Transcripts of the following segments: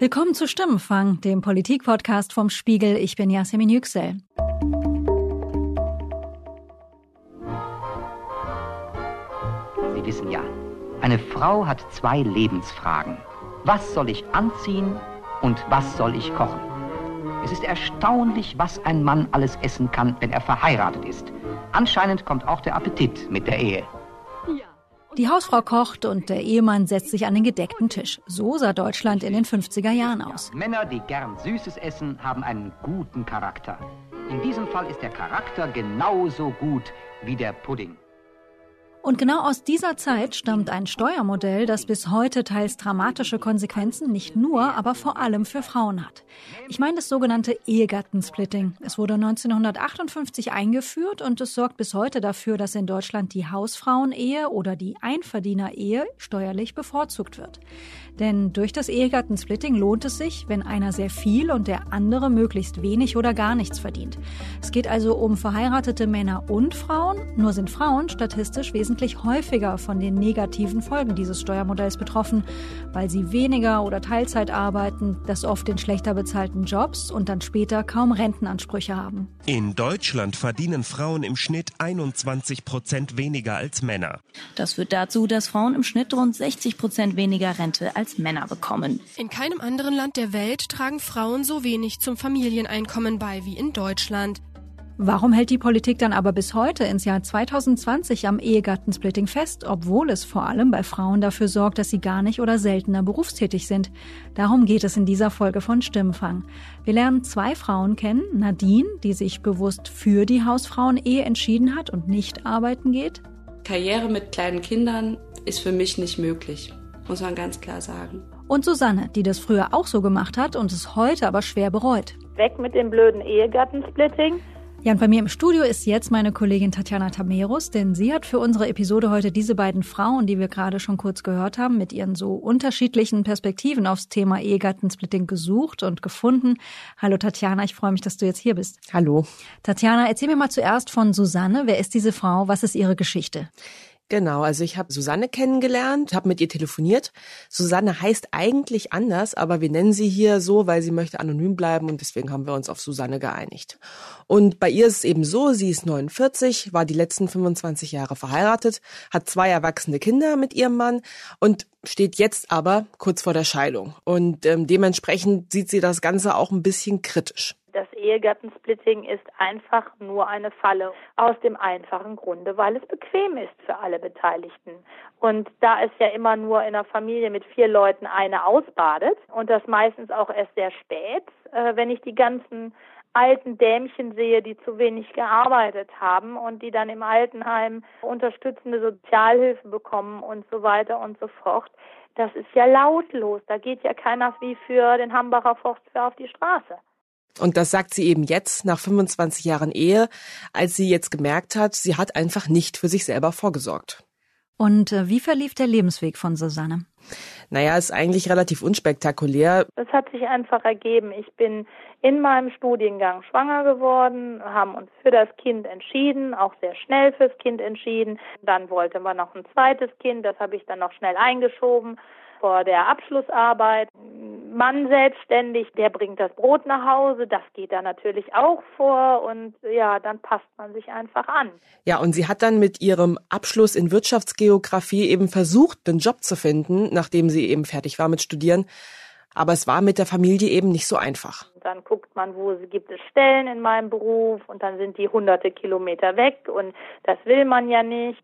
Willkommen zu Stimmenfang, dem Politikpodcast vom Spiegel. Ich bin Yasemin Yüksel. Sie wissen ja, eine Frau hat zwei Lebensfragen. Was soll ich anziehen und was soll ich kochen? Es ist erstaunlich, was ein Mann alles essen kann, wenn er verheiratet ist. Anscheinend kommt auch der Appetit mit der Ehe. Die Hausfrau kocht und der Ehemann setzt sich an den gedeckten Tisch. So sah Deutschland in den 50er Jahren aus. Männer, die gern Süßes essen, haben einen guten Charakter. In diesem Fall ist der Charakter genauso gut wie der Pudding. Und genau aus dieser Zeit stammt ein Steuermodell, das bis heute teils dramatische Konsequenzen nicht nur, aber vor allem für Frauen hat. Ich meine das sogenannte Ehegattensplitting. Es wurde 1958 eingeführt und es sorgt bis heute dafür, dass in Deutschland die Hausfrauenehe oder die Einverdienerehe steuerlich bevorzugt wird. Denn durch das Ehegattensplitting lohnt es sich, wenn einer sehr viel und der andere möglichst wenig oder gar nichts verdient. Es geht also um verheiratete Männer und Frauen, nur sind Frauen statistisch wesentlich häufiger von den negativen Folgen dieses Steuermodells betroffen, weil sie weniger oder Teilzeit arbeiten, das oft in schlechter bezahlten Jobs und dann später kaum Rentenansprüche haben. In Deutschland verdienen Frauen im Schnitt 21 Prozent weniger als Männer. Das führt dazu, dass Frauen im Schnitt rund 60 Prozent weniger Rente als als Männer bekommen. In keinem anderen Land der Welt tragen Frauen so wenig zum Familieneinkommen bei wie in Deutschland. Warum hält die Politik dann aber bis heute ins Jahr 2020 am Ehegattensplitting fest, obwohl es vor allem bei Frauen dafür sorgt, dass sie gar nicht oder seltener berufstätig sind? Darum geht es in dieser Folge von Stimmfang. Wir lernen zwei Frauen kennen, Nadine, die sich bewusst für die Hausfrauen-Ehe entschieden hat und nicht arbeiten geht. Karriere mit kleinen Kindern ist für mich nicht möglich muss man ganz klar sagen. Und Susanne, die das früher auch so gemacht hat und es heute aber schwer bereut. Weg mit dem blöden Ehegattensplitting. Ja, und bei mir im Studio ist jetzt meine Kollegin Tatjana Tamerus, denn sie hat für unsere Episode heute diese beiden Frauen, die wir gerade schon kurz gehört haben, mit ihren so unterschiedlichen Perspektiven aufs Thema Ehegattensplitting gesucht und gefunden. Hallo Tatjana, ich freue mich, dass du jetzt hier bist. Hallo. Tatjana, erzähl mir mal zuerst von Susanne. Wer ist diese Frau? Was ist ihre Geschichte? Genau, also ich habe Susanne kennengelernt, habe mit ihr telefoniert. Susanne heißt eigentlich anders, aber wir nennen sie hier so, weil sie möchte anonym bleiben und deswegen haben wir uns auf Susanne geeinigt. Und bei ihr ist es eben so, sie ist 49, war die letzten 25 Jahre verheiratet, hat zwei erwachsene Kinder mit ihrem Mann und steht jetzt aber kurz vor der Scheidung. Und ähm, dementsprechend sieht sie das Ganze auch ein bisschen kritisch. Das Ehegattensplitting ist einfach nur eine Falle. Aus dem einfachen Grunde, weil es bequem ist für alle Beteiligten. Und da es ja immer nur in einer Familie mit vier Leuten eine ausbadet und das meistens auch erst sehr spät, äh, wenn ich die ganzen alten Dämchen sehe, die zu wenig gearbeitet haben und die dann im Altenheim unterstützende Sozialhilfe bekommen und so weiter und so fort. Das ist ja lautlos. Da geht ja keiner wie für den Hambacher Forstwehr auf die Straße. Und das sagt sie eben jetzt, nach 25 Jahren Ehe, als sie jetzt gemerkt hat, sie hat einfach nicht für sich selber vorgesorgt. Und äh, wie verlief der Lebensweg von Susanne? Naja, ist eigentlich relativ unspektakulär. Es hat sich einfach ergeben. Ich bin in meinem Studiengang schwanger geworden, haben uns für das Kind entschieden, auch sehr schnell fürs Kind entschieden. Dann wollte man noch ein zweites Kind, das habe ich dann noch schnell eingeschoben vor der Abschlussarbeit. Mann selbstständig, der bringt das Brot nach Hause, das geht da natürlich auch vor und ja, dann passt man sich einfach an. Ja, und sie hat dann mit ihrem Abschluss in Wirtschaftsgeografie eben versucht, einen Job zu finden, nachdem sie eben fertig war mit Studieren. Aber es war mit der Familie eben nicht so einfach. Dann guckt man, wo gibt es Stellen in meinem Beruf und dann sind die hunderte Kilometer weg und das will man ja nicht.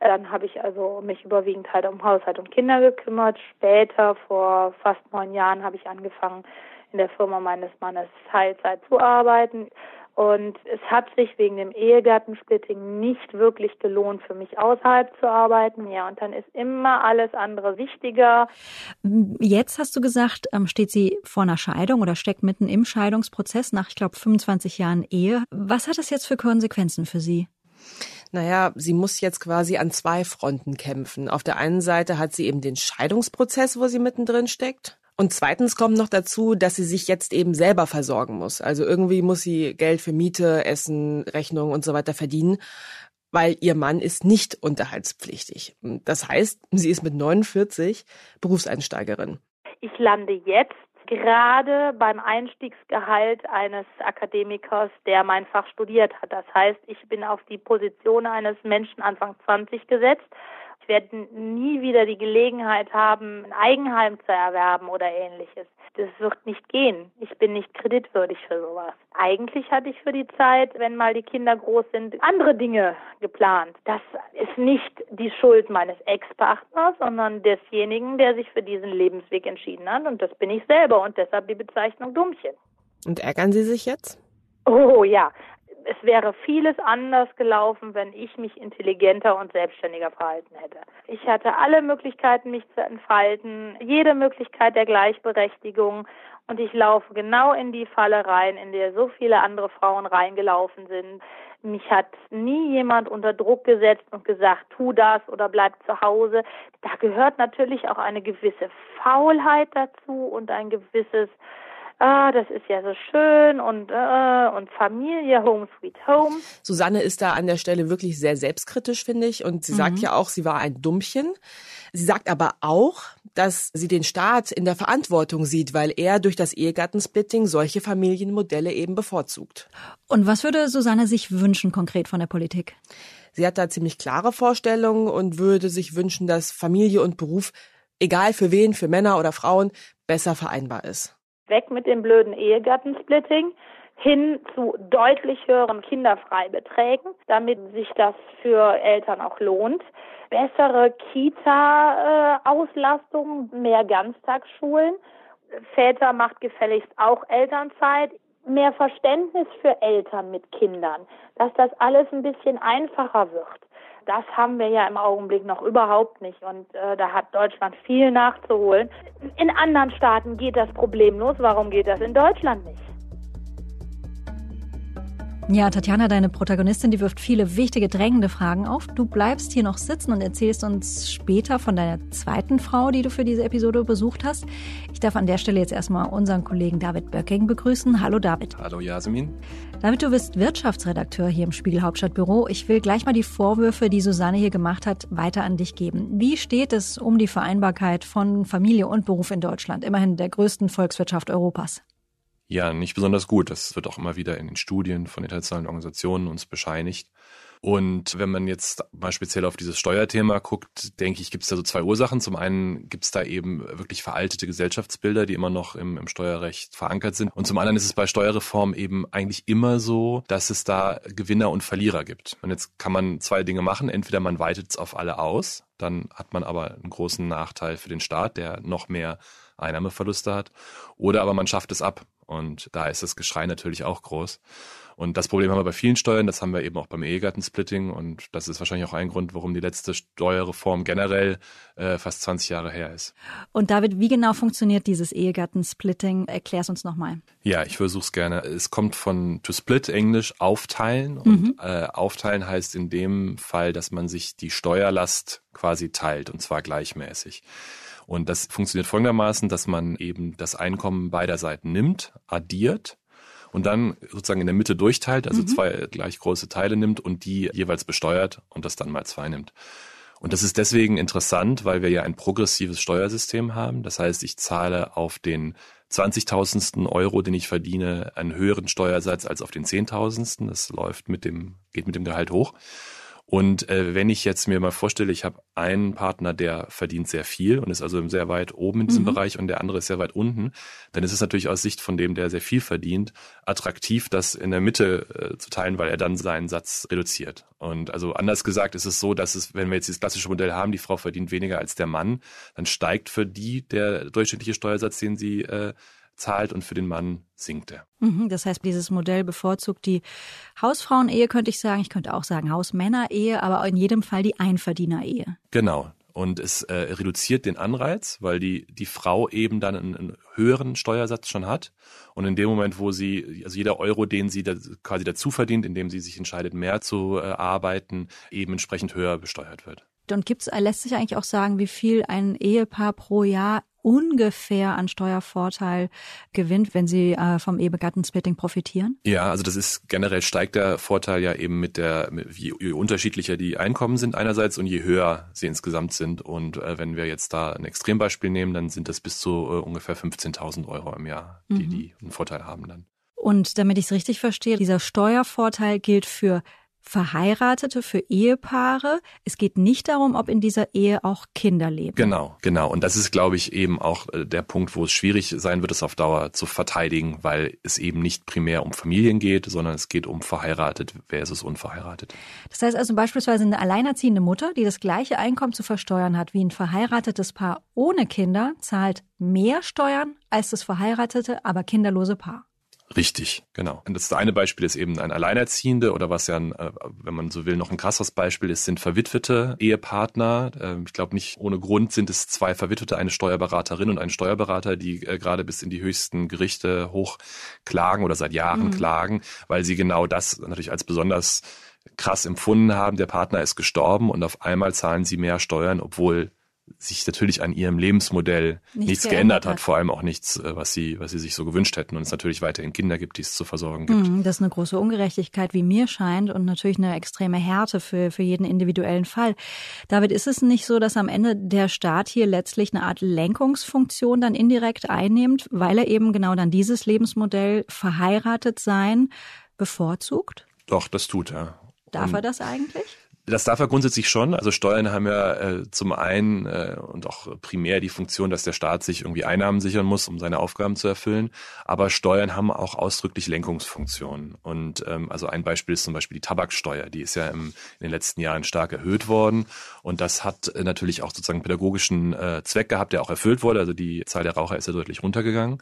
Dann habe ich also mich überwiegend halt um Haushalt und Kinder gekümmert. Später, vor fast neun Jahren, habe ich angefangen, in der Firma meines Mannes Teilzeit zu arbeiten. Und es hat sich wegen dem Ehegattensplitting nicht wirklich gelohnt, für mich außerhalb zu arbeiten. Ja, und dann ist immer alles andere wichtiger. Jetzt hast du gesagt, ähm, steht sie vor einer Scheidung oder steckt mitten im Scheidungsprozess nach, ich glaube, 25 Jahren Ehe. Was hat das jetzt für Konsequenzen für sie? Naja, sie muss jetzt quasi an zwei Fronten kämpfen. Auf der einen Seite hat sie eben den Scheidungsprozess, wo sie mittendrin steckt. Und zweitens kommt noch dazu, dass sie sich jetzt eben selber versorgen muss. Also irgendwie muss sie Geld für Miete, Essen, Rechnungen und so weiter verdienen, weil ihr Mann ist nicht unterhaltspflichtig. Das heißt, sie ist mit 49 Berufseinsteigerin. Ich lande jetzt gerade beim Einstiegsgehalt eines Akademikers, der mein Fach studiert hat. Das heißt, ich bin auf die Position eines Menschen Anfang 20 gesetzt. Ich werde nie wieder die Gelegenheit haben, ein Eigenheim zu erwerben oder ähnliches. Das wird nicht gehen. Ich bin nicht kreditwürdig für sowas. Eigentlich hatte ich für die Zeit, wenn mal die Kinder groß sind, andere Dinge geplant. Das ist nicht die Schuld meines Ex-Partners, sondern desjenigen, der sich für diesen Lebensweg entschieden hat. Und das bin ich selber und deshalb die Bezeichnung Dummchen. Und ärgern Sie sich jetzt? Oh ja, es wäre vieles anders gelaufen, wenn ich mich intelligenter und selbstständiger verhalten hätte. Ich hatte alle Möglichkeiten, mich zu entfalten, jede Möglichkeit der Gleichberechtigung und ich laufe genau in die Falle rein, in der so viele andere Frauen reingelaufen sind. Mich hat nie jemand unter Druck gesetzt und gesagt, tu das oder bleib zu Hause. Da gehört natürlich auch eine gewisse Faulheit dazu und ein gewisses ah, das ist ja so schön und, äh, und Familie, Home Sweet Home. Susanne ist da an der Stelle wirklich sehr selbstkritisch, finde ich. Und sie mhm. sagt ja auch, sie war ein Dummchen. Sie sagt aber auch, dass sie den Staat in der Verantwortung sieht, weil er durch das Ehegattensplitting solche Familienmodelle eben bevorzugt. Und was würde Susanne sich wünschen konkret von der Politik? Sie hat da ziemlich klare Vorstellungen und würde sich wünschen, dass Familie und Beruf, egal für wen, für Männer oder Frauen, besser vereinbar ist. Weg mit dem blöden Ehegattensplitting hin zu deutlich höheren Kinderfreibeträgen, damit sich das für Eltern auch lohnt. Bessere Kita-Auslastung, mehr Ganztagsschulen. Väter macht gefälligst auch Elternzeit. Mehr Verständnis für Eltern mit Kindern, dass das alles ein bisschen einfacher wird das haben wir ja im Augenblick noch überhaupt nicht. Und äh, da hat Deutschland viel nachzuholen. In anderen Staaten geht das problemlos. Warum geht das in Deutschland nicht? Ja, Tatjana, deine Protagonistin, die wirft viele wichtige, drängende Fragen auf. Du bleibst hier noch sitzen und erzählst uns später von deiner zweiten Frau, die du für diese Episode besucht hast. Ich darf an der Stelle jetzt erstmal unseren Kollegen David Böcking begrüßen. Hallo David. Hallo Jasmin. David, du bist Wirtschaftsredakteur hier im Spiegel Hauptstadtbüro. Ich will gleich mal die Vorwürfe, die Susanne hier gemacht hat, weiter an dich geben. Wie steht es um die Vereinbarkeit von Familie und Beruf in Deutschland, immerhin der größten Volkswirtschaft Europas? Ja, nicht besonders gut. Das wird auch immer wieder in den Studien von internationalen Organisationen uns bescheinigt. Und wenn man jetzt mal speziell auf dieses Steuerthema guckt, denke ich, gibt es da so zwei Ursachen. Zum einen gibt es da eben wirklich veraltete Gesellschaftsbilder, die immer noch im, im, Steuerrecht verankert sind. Und zum anderen ist es bei Steuerreform eben eigentlich immer so, dass es da Gewinner und Verlierer gibt. Und jetzt kann man zwei Dinge machen. Entweder man weitet es auf alle aus, dann hat man aber einen großen Nachteil für den Staat, der noch mehr Einnahmeverluste hat. Oder aber man schafft es ab. Und da ist das Geschrei natürlich auch groß. Und das Problem haben wir bei vielen Steuern, das haben wir eben auch beim Ehegattensplitting. Und das ist wahrscheinlich auch ein Grund, warum die letzte Steuerreform generell äh, fast 20 Jahre her ist. Und David, wie genau funktioniert dieses Ehegattensplitting? Erklär's uns nochmal. Ja, ich versuche es gerne. Es kommt von to split, Englisch aufteilen. Und mhm. äh, aufteilen heißt in dem Fall, dass man sich die Steuerlast quasi teilt und zwar gleichmäßig. Und das funktioniert folgendermaßen, dass man eben das Einkommen beider Seiten nimmt, addiert und dann sozusagen in der Mitte durchteilt, also mhm. zwei gleich große Teile nimmt und die jeweils besteuert und das dann mal zwei nimmt. Und das ist deswegen interessant, weil wir ja ein progressives Steuersystem haben. Das heißt, ich zahle auf den 20.000. Euro, den ich verdiene, einen höheren Steuersatz als auf den 10.000. Das läuft mit dem, geht mit dem Gehalt hoch. Und äh, wenn ich jetzt mir mal vorstelle, ich habe einen Partner, der verdient sehr viel und ist also sehr weit oben in diesem mhm. Bereich und der andere ist sehr weit unten, dann ist es natürlich aus Sicht von dem, der sehr viel verdient, attraktiv, das in der Mitte äh, zu teilen, weil er dann seinen Satz reduziert. Und also anders gesagt ist es so, dass es, wenn wir jetzt dieses klassische Modell haben, die Frau verdient weniger als der Mann, dann steigt für die der durchschnittliche Steuersatz, den sie äh, zahlt und für den Mann sinkt er. Mhm, das heißt, dieses Modell bevorzugt die Hausfrauenehe, könnte ich sagen. Ich könnte auch sagen Hausmännerehe, aber in jedem Fall die Einverdienerehe. Genau. Und es äh, reduziert den Anreiz, weil die, die Frau eben dann einen, einen, höheren Steuersatz schon hat. Und in dem Moment, wo sie, also jeder Euro, den sie da quasi dazu verdient, indem sie sich entscheidet, mehr zu äh, arbeiten, eben entsprechend höher besteuert wird. Und gibt's, lässt sich eigentlich auch sagen, wie viel ein Ehepaar pro Jahr ungefähr an Steuervorteil gewinnt, wenn sie äh, vom Ehegattensplitting profitieren? Ja, also das ist generell steigt der Vorteil ja eben mit der, je, je unterschiedlicher die Einkommen sind einerseits und je höher sie insgesamt sind. Und äh, wenn wir jetzt da ein Extrembeispiel nehmen, dann sind das bis zu äh, ungefähr 15.000 Euro im Jahr, die mhm. die einen Vorteil haben dann. Und damit ich es richtig verstehe, dieser Steuervorteil gilt für Verheiratete, für Ehepaare. Es geht nicht darum, ob in dieser Ehe auch Kinder leben. Genau, genau. Und das ist, glaube ich, eben auch äh, der Punkt, wo es schwierig sein wird, es auf Dauer zu verteidigen, weil es eben nicht primär um Familien geht, sondern es geht um verheiratet versus unverheiratet. Das heißt also beispielsweise eine alleinerziehende Mutter, die das gleiche Einkommen zu versteuern hat wie ein verheiratetes Paar ohne Kinder, zahlt mehr Steuern als das verheiratete, aber kinderlose Paar. Richtig, genau. Und das eine Beispiel ist eben ein Alleinerziehende oder was ja, ein, äh, wenn man so will, noch ein krasses Beispiel ist, sind verwitwete Ehepartner. Ähm, ich glaube nicht ohne Grund sind es zwei Verwitwete, eine Steuerberaterin und ein Steuerberater, die äh, gerade bis in die höchsten Gerichte hochklagen oder seit Jahren mhm. klagen, weil sie genau das natürlich als besonders krass empfunden haben. Der Partner ist gestorben und auf einmal zahlen sie mehr Steuern, obwohl sich natürlich an ihrem Lebensmodell nichts, nichts geändert hat. hat, vor allem auch nichts, äh, was sie, was sie sich so gewünscht hätten und es natürlich weiterhin Kinder gibt, die es zu versorgen gibt. Mhm, das ist eine große Ungerechtigkeit, wie mir scheint, und natürlich eine extreme Härte für, für jeden individuellen Fall. David, ist es nicht so, dass am Ende der Staat hier letztlich eine Art Lenkungsfunktion dann indirekt einnimmt, weil er eben genau dann dieses Lebensmodell verheiratet sein bevorzugt? Doch, das tut er. Darf und er das eigentlich? Das darf er grundsätzlich schon. Also Steuern haben ja äh, zum einen äh, und auch primär die Funktion, dass der Staat sich irgendwie Einnahmen sichern muss, um seine Aufgaben zu erfüllen. Aber Steuern haben auch ausdrücklich Lenkungsfunktionen. Und ähm, also ein Beispiel ist zum Beispiel die Tabaksteuer. Die ist ja im, in den letzten Jahren stark erhöht worden. Und das hat äh, natürlich auch sozusagen pädagogischen äh, Zweck gehabt, der auch erfüllt wurde. Also die Zahl der Raucher ist ja deutlich runtergegangen.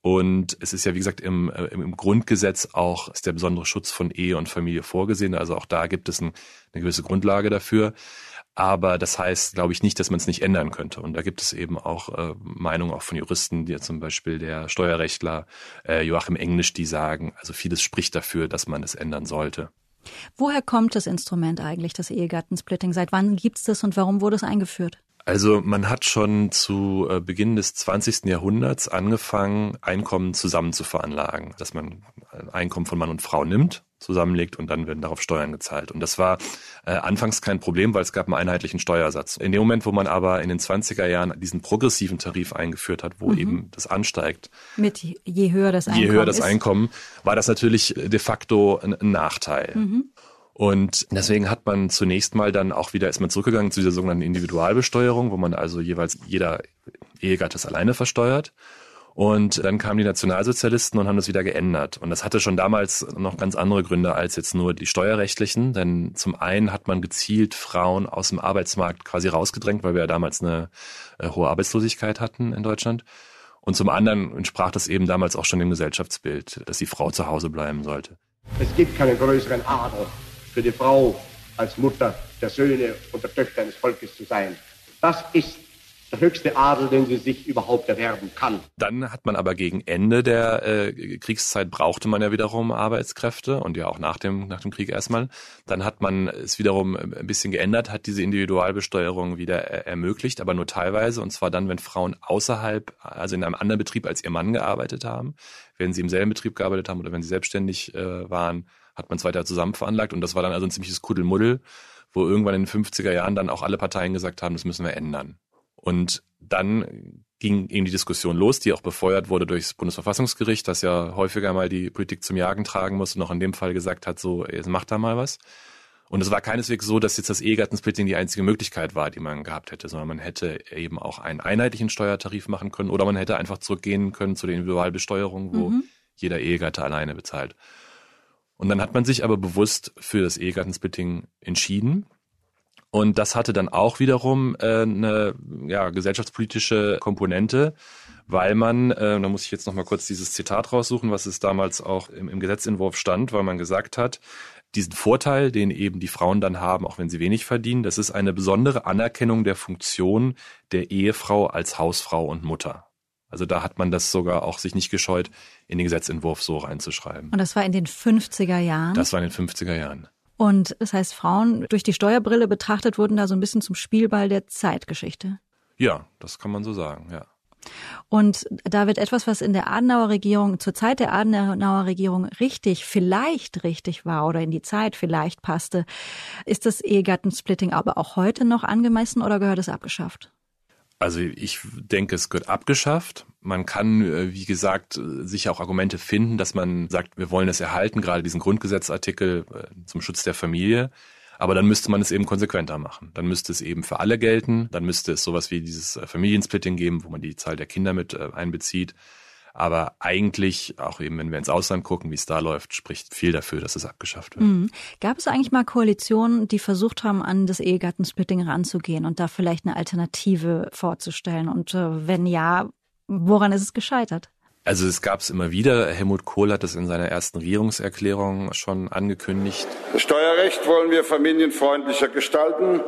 Und es ist ja, wie gesagt, im, äh, im Grundgesetz auch ist der besondere Schutz von Ehe und Familie vorgesehen. Also auch da gibt es ein, eine gewisse Grundlage dafür. Aber das heißt, glaube ich, nicht, dass man es nicht ändern könnte. Und da gibt es eben auch äh, Meinungen auch von Juristen, die zum Beispiel der Steuerrechtler äh, Joachim Englisch, die sagen, also vieles spricht dafür, dass man es ändern sollte. Woher kommt das Instrument eigentlich, das Ehegattensplitting? Seit wann gibt es das und warum wurde es eingeführt? Also man hat schon zu äh, Beginn des 20. Jahrhunderts angefangen, Einkommen zusammen zu veranlagen, dass man ein Einkommen von Mann und Frau nimmt, zusammenlegt und dann werden darauf Steuern gezahlt. Und das war äh, anfangs kein Problem, weil es gab einen einheitlichen Steuersatz. In dem Moment, wo man aber in den 20er Jahren diesen progressiven Tarif eingeführt hat, wo mhm. eben das ansteigt. Mit je höher das Einkommen. Je höher das Einkommen, war das natürlich de facto ein, ein Nachteil. Mhm. Und deswegen hat man zunächst mal dann auch wieder, ist man zurückgegangen zu dieser sogenannten Individualbesteuerung, wo man also jeweils jeder Ehegattes alleine versteuert. Und dann kamen die Nationalsozialisten und haben das wieder geändert. Und das hatte schon damals noch ganz andere Gründe als jetzt nur die steuerrechtlichen. Denn zum einen hat man gezielt Frauen aus dem Arbeitsmarkt quasi rausgedrängt, weil wir ja damals eine äh, hohe Arbeitslosigkeit hatten in Deutschland. Und zum anderen entsprach das eben damals auch schon dem Gesellschaftsbild, dass die Frau zu Hause bleiben sollte. Es gibt keinen größeren Adel für die Frau als Mutter der Söhne und der Töchter eines Volkes zu sein. Das ist der höchste Adel, den sie sich überhaupt erwerben kann. Dann hat man aber gegen Ende der äh, Kriegszeit brauchte man ja wiederum Arbeitskräfte und ja auch nach dem nach dem Krieg erstmal. Dann hat man es wiederum ein bisschen geändert, hat diese Individualbesteuerung wieder er ermöglicht, aber nur teilweise und zwar dann, wenn Frauen außerhalb, also in einem anderen Betrieb als ihr Mann gearbeitet haben, wenn sie im selben Betrieb gearbeitet haben oder wenn sie selbstständig äh, waren, hat man es weiter zusammen veranlagt und das war dann also ein ziemliches Kuddelmuddel, wo irgendwann in den 50er Jahren dann auch alle Parteien gesagt haben, das müssen wir ändern. Und dann ging eben die Diskussion los, die auch befeuert wurde durchs Bundesverfassungsgericht, das ja häufiger mal die Politik zum Jagen tragen muss und auch in dem Fall gesagt hat, so, jetzt macht da mal was. Und es war keineswegs so, dass jetzt das Ehegattensplitting die einzige Möglichkeit war, die man gehabt hätte, sondern man hätte eben auch einen einheitlichen Steuertarif machen können oder man hätte einfach zurückgehen können zu der Individualbesteuerung, wo mhm. jeder Ehegatte alleine bezahlt. Und dann hat man sich aber bewusst für das Ehegattensplitting entschieden. Und das hatte dann auch wiederum äh, eine ja, gesellschaftspolitische Komponente, weil man, äh, da muss ich jetzt noch mal kurz dieses Zitat raussuchen, was es damals auch im, im Gesetzentwurf stand, weil man gesagt hat, diesen Vorteil, den eben die Frauen dann haben, auch wenn sie wenig verdienen, das ist eine besondere Anerkennung der Funktion der Ehefrau als Hausfrau und Mutter. Also da hat man das sogar auch sich nicht gescheut, in den Gesetzentwurf so reinzuschreiben. Und das war in den 50er Jahren? Das war in den 50er Jahren. Und das heißt, Frauen durch die Steuerbrille betrachtet wurden da so ein bisschen zum Spielball der Zeitgeschichte. Ja, das kann man so sagen, ja. Und da wird etwas, was in der Adenauer Regierung, zur Zeit der Adenauer Regierung richtig, vielleicht richtig war oder in die Zeit vielleicht passte, ist das Ehegattensplitting aber auch heute noch angemessen oder gehört es abgeschafft? Also ich denke, es gehört abgeschafft. Man kann, äh, wie gesagt, sicher auch Argumente finden, dass man sagt, wir wollen es erhalten, gerade diesen Grundgesetzartikel äh, zum Schutz der Familie. Aber dann müsste man es eben konsequenter machen. Dann müsste es eben für alle gelten. Dann müsste es sowas wie dieses äh, Familiensplitting geben, wo man die Zahl der Kinder mit einbezieht. Aber eigentlich, auch eben wenn wir ins Ausland gucken, wie es da läuft, spricht viel dafür, dass es abgeschafft wird. Mhm. Gab es eigentlich mal Koalitionen, die versucht haben, an das Ehegattensplitting ranzugehen und da vielleicht eine Alternative vorzustellen? Und äh, wenn ja, woran ist es gescheitert? Also es gab es immer wieder. Helmut Kohl hat es in seiner ersten Regierungserklärung schon angekündigt. Das Steuerrecht wollen wir familienfreundlicher gestalten.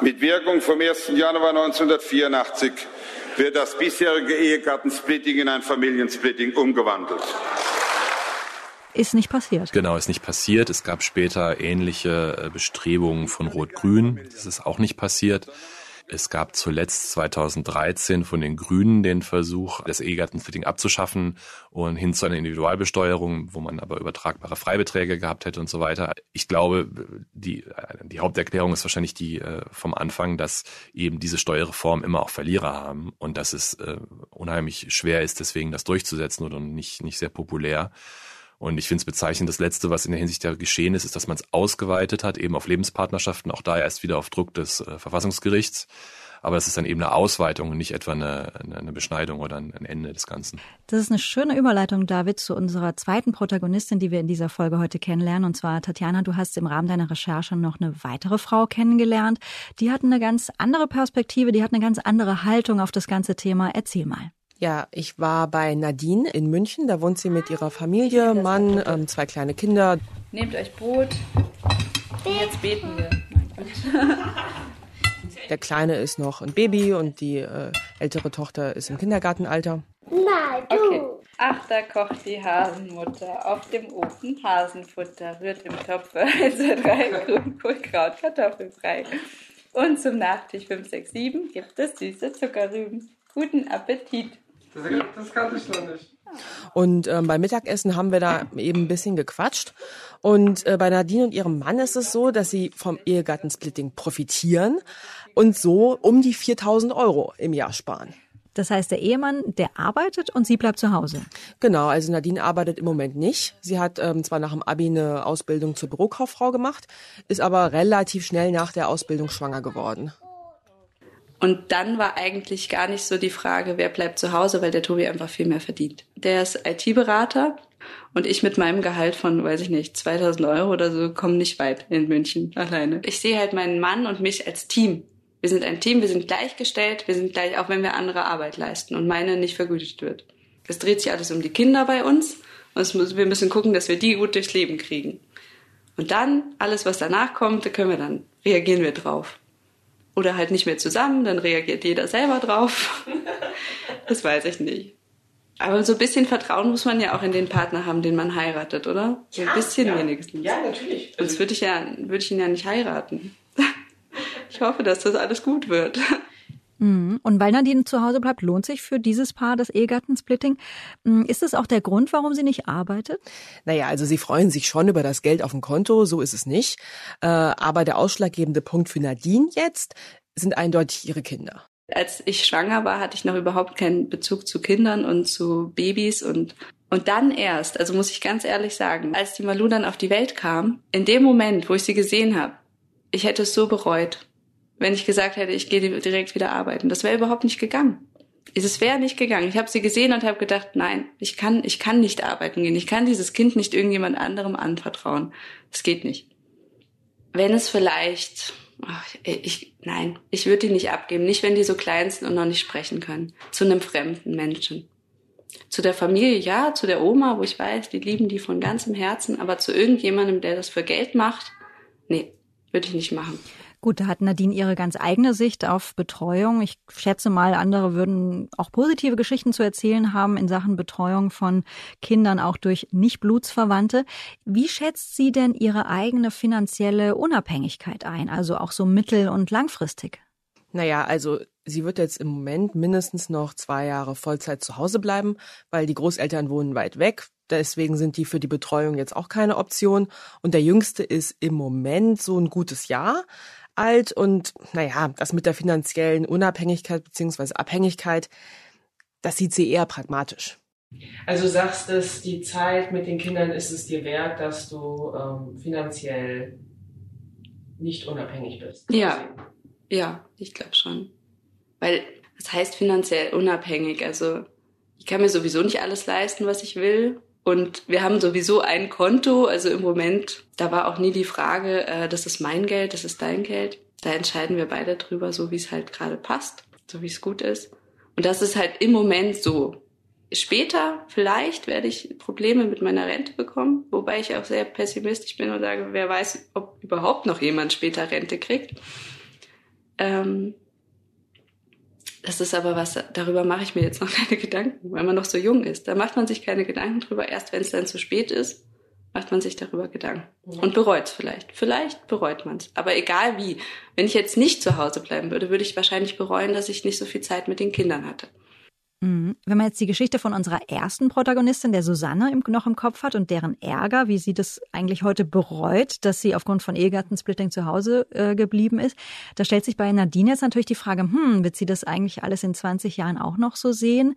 Mit Wirkung vom 1. Januar 1984 wird das bisherige Ehegattensplitting in ein Familiensplitting umgewandelt. Ist nicht passiert. Genau, ist nicht passiert. Es gab später ähnliche äh, Bestrebungen von Rot-Grün. Das ist auch nicht passiert. Es gab zuletzt 2013 von den Grünen den Versuch, das Ehegattensplitting abzuschaffen und hin zu einer Individualbesteuerung, wo man aber übertragbare Freibeträge gehabt hätte und so weiter. Ich glaube, die, die Haupterklärung ist wahrscheinlich die äh, vom Anfang, dass eben diese Steuerreform immer auch Verlierer haben und dass es äh, unheimlich schwer ist, deswegen das durchzusetzen oder nicht, nicht sehr populär. Und ich finde es bezeichnend, das Letzte, was in der Hinsicht ja geschehen ist, ist, dass man es ausgeweitet hat, eben auf Lebenspartnerschaften, auch da erst wieder auf Druck des äh, Verfassungsgerichts. Aber es ist dann eben eine Ausweitung und nicht etwa eine, eine Beschneidung oder ein Ende des Ganzen. Das ist eine schöne Überleitung, David, zu unserer zweiten Protagonistin, die wir in dieser Folge heute kennenlernen. Und zwar, Tatjana, du hast im Rahmen deiner Recherche noch eine weitere Frau kennengelernt. Die hat eine ganz andere Perspektive, die hat eine ganz andere Haltung auf das ganze Thema. Erzähl mal. Ja, ich war bei Nadine in München. Da wohnt sie mit ihrer Familie, Mann, ähm, zwei kleine Kinder. Nehmt euch Brot. Jetzt beten wir. Der Kleine ist noch ein Baby und die äh, ältere Tochter ist im Kindergartenalter. Nein, du. Okay. Ach, da kocht die Hasenmutter auf dem Ofen Hasenfutter, rührt im Topf 1, 2, 3, Grünkohl, Kraut, Kartoffelbrei. Und zum Nachtisch 5, 6, 7 gibt es süße Zuckerrüben. Guten Appetit. Das kannte ich noch nicht. Und ähm, beim Mittagessen haben wir da eben ein bisschen gequatscht. Und äh, bei Nadine und ihrem Mann ist es so, dass sie vom Ehegattensplitting profitieren und so um die 4000 Euro im Jahr sparen. Das heißt, der Ehemann, der arbeitet und sie bleibt zu Hause. Genau, also Nadine arbeitet im Moment nicht. Sie hat ähm, zwar nach dem Abi eine Ausbildung zur Bürokauffrau gemacht, ist aber relativ schnell nach der Ausbildung schwanger geworden. Und dann war eigentlich gar nicht so die Frage, wer bleibt zu Hause, weil der Tobi einfach viel mehr verdient. Der ist IT-Berater und ich mit meinem Gehalt von, weiß ich nicht, 2000 Euro oder so, komme nicht weit in München alleine. Ich sehe halt meinen Mann und mich als Team. Wir sind ein Team, wir sind gleichgestellt, wir sind gleich, auch wenn wir andere Arbeit leisten und meine nicht vergütet wird. Es dreht sich alles um die Kinder bei uns und wir müssen gucken, dass wir die gut durchs Leben kriegen. Und dann, alles was danach kommt, da können wir dann, reagieren wir drauf oder halt nicht mehr zusammen, dann reagiert jeder selber drauf. das weiß ich nicht. Aber so ein bisschen Vertrauen muss man ja auch in den Partner haben, den man heiratet, oder? So ein bisschen ja. wenigstens. Ja, natürlich. Sonst würde ich ja, würde ich ihn ja nicht heiraten. ich hoffe, dass das alles gut wird. Mhm. Und weil Nadine zu Hause bleibt, lohnt sich für dieses Paar das Ehegattensplitting. Mhm. Ist es auch der Grund, warum sie nicht arbeitet? Naja, also sie freuen sich schon über das Geld auf dem Konto, so ist es nicht. Äh, aber der ausschlaggebende Punkt für Nadine jetzt sind eindeutig ihre Kinder. Als ich schwanger war, hatte ich noch überhaupt keinen Bezug zu Kindern und zu Babys und und dann erst, also muss ich ganz ehrlich sagen, als die Malu dann auf die Welt kam, in dem Moment, wo ich sie gesehen habe, ich hätte es so bereut wenn ich gesagt hätte, ich gehe direkt wieder arbeiten. Das wäre überhaupt nicht gegangen. Es wäre nicht gegangen. Ich habe sie gesehen und habe gedacht, nein, ich kann, ich kann nicht arbeiten gehen. Ich kann dieses Kind nicht irgendjemand anderem anvertrauen. Das geht nicht. Wenn es vielleicht, ach, ich, nein, ich würde die nicht abgeben. Nicht, wenn die so klein sind und noch nicht sprechen können. Zu einem fremden Menschen. Zu der Familie, ja, zu der Oma, wo ich weiß, die lieben die von ganzem Herzen, aber zu irgendjemandem, der das für Geld macht, nee, würde ich nicht machen. Gut, da hat Nadine ihre ganz eigene Sicht auf Betreuung. Ich schätze mal, andere würden auch positive Geschichten zu erzählen haben in Sachen Betreuung von Kindern auch durch Nicht-Blutsverwandte. Wie schätzt sie denn ihre eigene finanzielle Unabhängigkeit ein, also auch so mittel- und langfristig? Naja, also sie wird jetzt im Moment mindestens noch zwei Jahre Vollzeit zu Hause bleiben, weil die Großeltern wohnen weit weg. Deswegen sind die für die Betreuung jetzt auch keine Option. Und der Jüngste ist im Moment so ein gutes Jahr alt. Und naja, das mit der finanziellen Unabhängigkeit beziehungsweise Abhängigkeit, das sieht sie eher pragmatisch. Also sagst du, die Zeit mit den Kindern ist es dir wert, dass du ähm, finanziell nicht unabhängig bist? Ja, ja, ich glaube schon. Weil, das heißt finanziell unabhängig? Also, ich kann mir sowieso nicht alles leisten, was ich will. Und wir haben sowieso ein Konto. Also im Moment, da war auch nie die Frage, äh, das ist mein Geld, das ist dein Geld. Da entscheiden wir beide drüber, so wie es halt gerade passt, so wie es gut ist. Und das ist halt im Moment so. Später vielleicht werde ich Probleme mit meiner Rente bekommen, wobei ich auch sehr pessimistisch bin und sage, wer weiß, ob überhaupt noch jemand später Rente kriegt. Ähm, das ist aber was, darüber mache ich mir jetzt noch keine Gedanken, weil man noch so jung ist. Da macht man sich keine Gedanken drüber. Erst wenn es dann zu spät ist, macht man sich darüber Gedanken. Mhm. Und bereut es vielleicht. Vielleicht bereut man es. Aber egal wie. Wenn ich jetzt nicht zu Hause bleiben würde, würde ich wahrscheinlich bereuen, dass ich nicht so viel Zeit mit den Kindern hatte. Mhm. Wenn man jetzt die Geschichte von unserer ersten Protagonistin, der Susanne, noch im Kopf hat und deren Ärger, wie sie das eigentlich heute bereut, dass sie aufgrund von Ehegattensplitting zu Hause äh, geblieben ist, da stellt sich bei Nadine jetzt natürlich die Frage, hm, wird sie das eigentlich alles in 20 Jahren auch noch so sehen,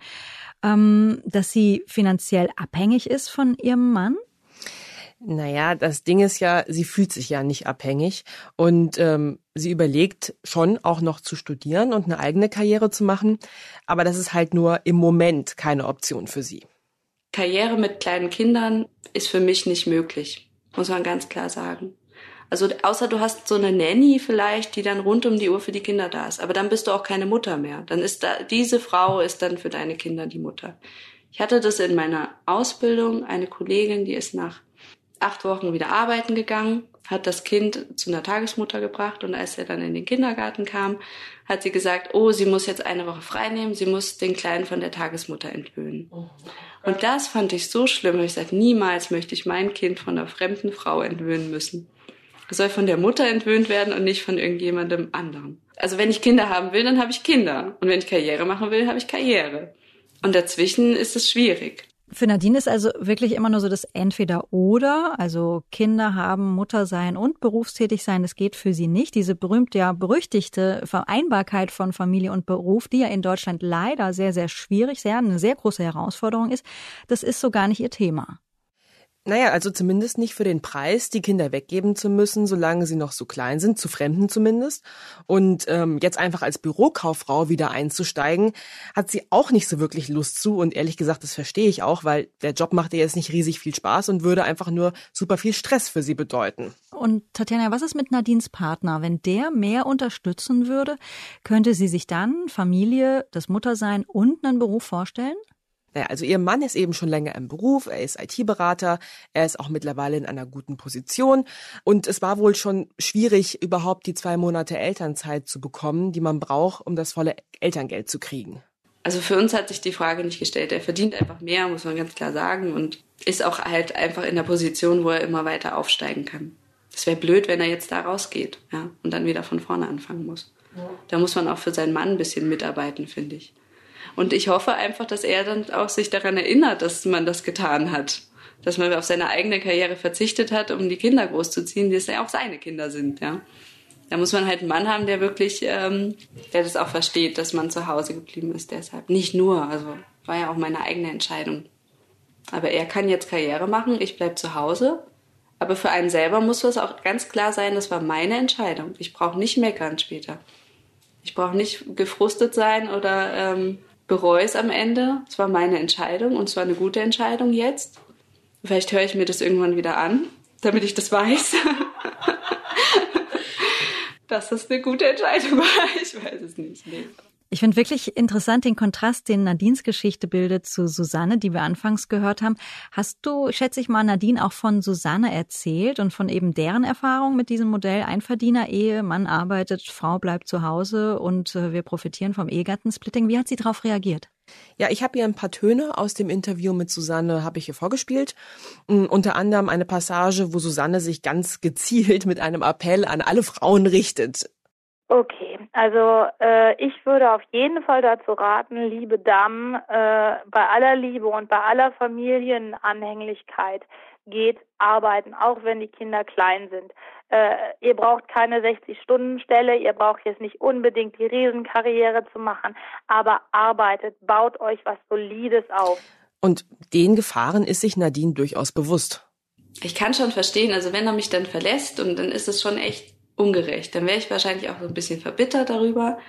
ähm, dass sie finanziell abhängig ist von ihrem Mann? Naja, das Ding ist ja, sie fühlt sich ja nicht abhängig und ähm, sie überlegt schon auch noch zu studieren und eine eigene Karriere zu machen, aber das ist halt nur im Moment keine Option für sie. Karriere mit kleinen Kindern ist für mich nicht möglich, muss man ganz klar sagen. Also außer du hast so eine Nanny vielleicht, die dann rund um die Uhr für die Kinder da ist, aber dann bist du auch keine Mutter mehr. Dann ist da diese Frau ist dann für deine Kinder die Mutter. Ich hatte das in meiner Ausbildung, eine Kollegin, die ist nach acht Wochen wieder arbeiten gegangen, hat das Kind zu einer Tagesmutter gebracht und als er dann in den Kindergarten kam, hat sie gesagt, oh, sie muss jetzt eine Woche frei nehmen, sie muss den Kleinen von der Tagesmutter entwöhnen. Oh. Und das fand ich so schlimm. Ich sagte, niemals möchte ich mein Kind von einer fremden Frau entwöhnen müssen. Es soll von der Mutter entwöhnt werden und nicht von irgendjemandem anderen. Also wenn ich Kinder haben will, dann habe ich Kinder. Und wenn ich Karriere machen will, habe ich Karriere. Und dazwischen ist es schwierig. Für Nadine ist also wirklich immer nur so das Entweder-Oder, also Kinder haben, Mutter sein und berufstätig sein, das geht für sie nicht. Diese berühmte, ja berüchtigte Vereinbarkeit von Familie und Beruf, die ja in Deutschland leider sehr, sehr schwierig, sehr, eine sehr große Herausforderung ist, das ist so gar nicht ihr Thema. Naja, also zumindest nicht für den Preis, die Kinder weggeben zu müssen, solange sie noch so klein sind, zu Fremden zumindest. Und ähm, jetzt einfach als Bürokauffrau wieder einzusteigen, hat sie auch nicht so wirklich Lust zu. Und ehrlich gesagt, das verstehe ich auch, weil der Job macht ihr jetzt nicht riesig viel Spaß und würde einfach nur super viel Stress für sie bedeuten. Und Tatjana, was ist mit Nadines Partner? Wenn der mehr unterstützen würde, könnte sie sich dann Familie, das Muttersein und einen Beruf vorstellen? Naja, also ihr Mann ist eben schon länger im Beruf, er ist IT-Berater, er ist auch mittlerweile in einer guten Position und es war wohl schon schwierig, überhaupt die zwei Monate Elternzeit zu bekommen, die man braucht, um das volle Elterngeld zu kriegen. Also für uns hat sich die Frage nicht gestellt. Er verdient einfach mehr, muss man ganz klar sagen, und ist auch halt einfach in der Position, wo er immer weiter aufsteigen kann. Es wäre blöd, wenn er jetzt da rausgeht ja, und dann wieder von vorne anfangen muss. Da muss man auch für seinen Mann ein bisschen mitarbeiten, finde ich. Und ich hoffe einfach, dass er dann auch sich daran erinnert, dass man das getan hat. Dass man auf seine eigene Karriere verzichtet hat, um die Kinder großzuziehen, die es ja auch seine Kinder sind, ja. Da muss man halt einen Mann haben, der wirklich, ähm, der das auch versteht, dass man zu Hause geblieben ist. Deshalb nicht nur, also war ja auch meine eigene Entscheidung. Aber er kann jetzt Karriere machen, ich bleib zu Hause. Aber für einen selber muss das auch ganz klar sein, das war meine Entscheidung. Ich brauche nicht meckern später. Ich brauche nicht gefrustet sein oder ähm, bereue es am Ende. Es war meine Entscheidung und es war eine gute Entscheidung jetzt. Vielleicht höre ich mir das irgendwann wieder an, damit ich das weiß. dass das eine gute Entscheidung war. Ich weiß es nicht. Nee. Ich finde wirklich interessant den Kontrast, den Nadines Geschichte bildet zu Susanne, die wir anfangs gehört haben. Hast du, schätze ich mal, Nadine auch von Susanne erzählt und von eben deren Erfahrung mit diesem Modell Einverdiener-Ehe, Mann arbeitet, Frau bleibt zu Hause und äh, wir profitieren vom Ehegattensplitting. Wie hat sie darauf reagiert? Ja, ich habe ihr ein paar Töne aus dem Interview mit Susanne habe ich ihr vorgespielt. Um, unter anderem eine Passage, wo Susanne sich ganz gezielt mit einem Appell an alle Frauen richtet. Okay, also äh, ich würde auf jeden Fall dazu raten, liebe Damen, äh, bei aller Liebe und bei aller Familienanhänglichkeit geht arbeiten, auch wenn die Kinder klein sind. Äh, ihr braucht keine 60-Stunden-Stelle, ihr braucht jetzt nicht unbedingt die Riesenkarriere zu machen, aber arbeitet, baut euch was Solides auf. Und den Gefahren ist sich Nadine durchaus bewusst. Ich kann schon verstehen, also wenn er mich dann verlässt und dann ist es schon echt ungerecht. Dann wäre ich wahrscheinlich auch so ein bisschen verbittert darüber,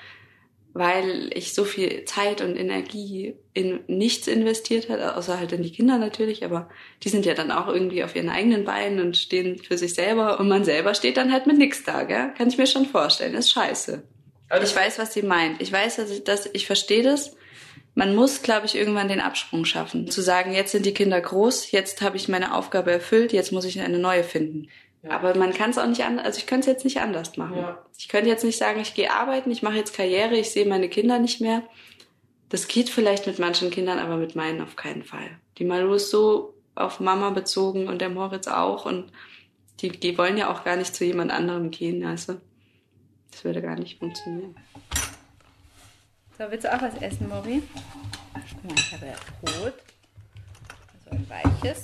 weil ich so viel Zeit und Energie in nichts investiert habe, außer halt in die Kinder natürlich, aber die sind ja dann auch irgendwie auf ihren eigenen Beinen und stehen für sich selber und man selber steht dann halt mit nichts da, gell? Kann ich mir schon vorstellen. Das ist scheiße. Also ich weiß, was sie meint. Ich weiß, dass ich, dass ich verstehe das. Man muss, glaube ich, irgendwann den Absprung schaffen. Zu sagen, jetzt sind die Kinder groß, jetzt habe ich meine Aufgabe erfüllt, jetzt muss ich eine neue finden. Ja. Aber man kann es auch nicht anders, also ich könnte es jetzt nicht anders machen. Ja. Ich könnte jetzt nicht sagen, ich gehe arbeiten, ich mache jetzt Karriere, ich sehe meine Kinder nicht mehr. Das geht vielleicht mit manchen Kindern, aber mit meinen auf keinen Fall. Die Malu ist so auf Mama bezogen und der Moritz auch und die, die wollen ja auch gar nicht zu jemand anderem gehen, also das würde gar nicht funktionieren. So, willst du auch was essen, Mori? Ich habe ja Brot. So ein weiches.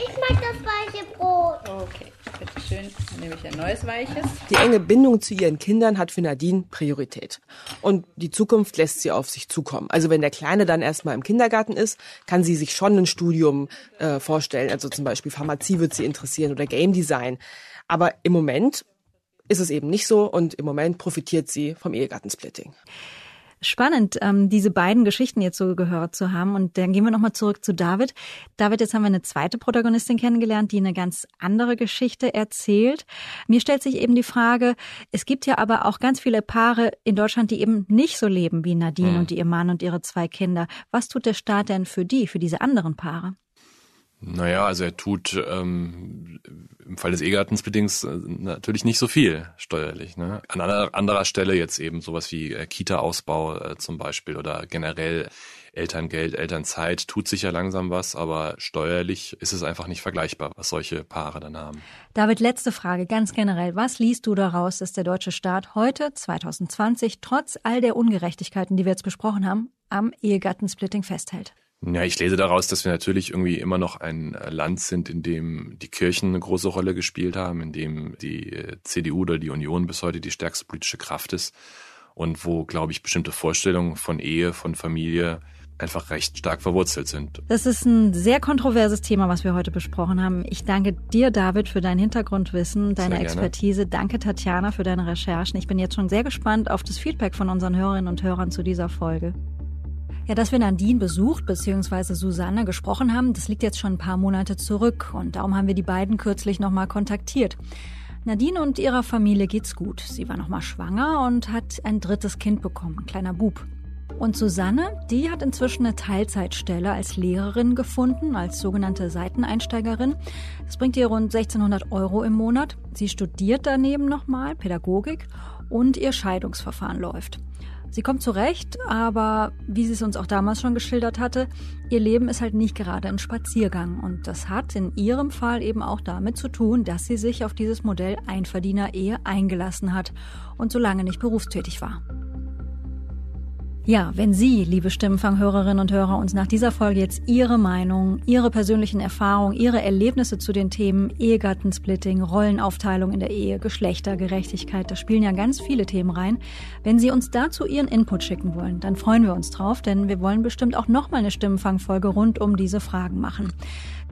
Ich mag das weiche Brot. Okay, bitteschön. Dann nehme ich ein neues weiches. Die enge Bindung zu ihren Kindern hat für Nadine Priorität. Und die Zukunft lässt sie auf sich zukommen. Also wenn der Kleine dann erstmal im Kindergarten ist, kann sie sich schon ein Studium äh, vorstellen. Also zum Beispiel Pharmazie wird sie interessieren oder Game Design. Aber im Moment ist es eben nicht so und im Moment profitiert sie vom Ehegattensplitting. Spannend, ähm, diese beiden Geschichten jetzt so gehört zu haben. Und dann gehen wir nochmal zurück zu David. David, jetzt haben wir eine zweite Protagonistin kennengelernt, die eine ganz andere Geschichte erzählt. Mir stellt sich eben die Frage, es gibt ja aber auch ganz viele Paare in Deutschland, die eben nicht so leben wie Nadine hm. und ihr Mann und ihre zwei Kinder. Was tut der Staat denn für die, für diese anderen Paare? Naja, also er tut ähm, im Fall des Ehegattensbedings äh, natürlich nicht so viel steuerlich. Ne? An anderer, anderer Stelle jetzt eben sowas wie äh, Kita-Ausbau äh, zum Beispiel oder generell Elterngeld, Elternzeit tut sich ja langsam was, aber steuerlich ist es einfach nicht vergleichbar, was solche Paare dann haben. David, letzte Frage, ganz generell. Was liest du daraus, dass der deutsche Staat heute, 2020, trotz all der Ungerechtigkeiten, die wir jetzt besprochen haben, am Ehegattensplitting festhält? Ja, ich lese daraus, dass wir natürlich irgendwie immer noch ein Land sind, in dem die Kirchen eine große Rolle gespielt haben, in dem die äh, CDU oder die Union bis heute die stärkste politische Kraft ist und wo, glaube ich, bestimmte Vorstellungen von Ehe, von Familie einfach recht stark verwurzelt sind. Das ist ein sehr kontroverses Thema, was wir heute besprochen haben. Ich danke dir, David, für dein Hintergrundwissen, deine Expertise. Danke, Tatjana, für deine Recherchen. Ich bin jetzt schon sehr gespannt auf das Feedback von unseren Hörerinnen und Hörern zu dieser Folge. Ja, dass wir Nadine besucht bzw. Susanne gesprochen haben, das liegt jetzt schon ein paar Monate zurück und darum haben wir die beiden kürzlich nochmal kontaktiert. Nadine und ihrer Familie geht's gut. Sie war nochmal schwanger und hat ein drittes Kind bekommen, ein kleiner Bub. Und Susanne, die hat inzwischen eine Teilzeitstelle als Lehrerin gefunden, als sogenannte Seiteneinsteigerin. Das bringt ihr rund 1600 Euro im Monat. Sie studiert daneben nochmal Pädagogik und ihr Scheidungsverfahren läuft. Sie kommt zurecht, aber wie sie es uns auch damals schon geschildert hatte, ihr Leben ist halt nicht gerade ein Spaziergang. Und das hat in ihrem Fall eben auch damit zu tun, dass sie sich auf dieses Modell Einverdiener-Ehe eingelassen hat und so lange nicht berufstätig war. Ja, wenn Sie, liebe Stimmenfanghörerinnen und Hörer, uns nach dieser Folge jetzt Ihre Meinung, Ihre persönlichen Erfahrungen, Ihre Erlebnisse zu den Themen Ehegattensplitting, Rollenaufteilung in der Ehe, Geschlechtergerechtigkeit, da spielen ja ganz viele Themen rein. Wenn Sie uns dazu Ihren Input schicken wollen, dann freuen wir uns drauf, denn wir wollen bestimmt auch nochmal eine Stimmenfangfolge rund um diese Fragen machen.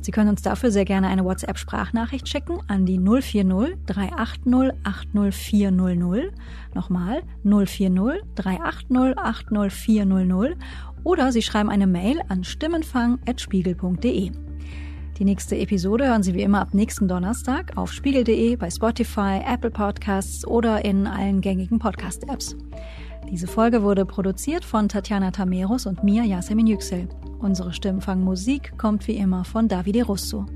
Sie können uns dafür sehr gerne eine WhatsApp-Sprachnachricht schicken an die 040 380 80400. Nochmal 040 380 80400. Oder Sie schreiben eine Mail an stimmenfang.spiegel.de. Die nächste Episode hören Sie wie immer ab nächsten Donnerstag auf spiegel.de, bei Spotify, Apple Podcasts oder in allen gängigen Podcast-Apps. Diese Folge wurde produziert von Tatjana Tameros und mir, Yasemin Yüksel. Unsere Stimmfangmusik kommt wie immer von Davide Russo.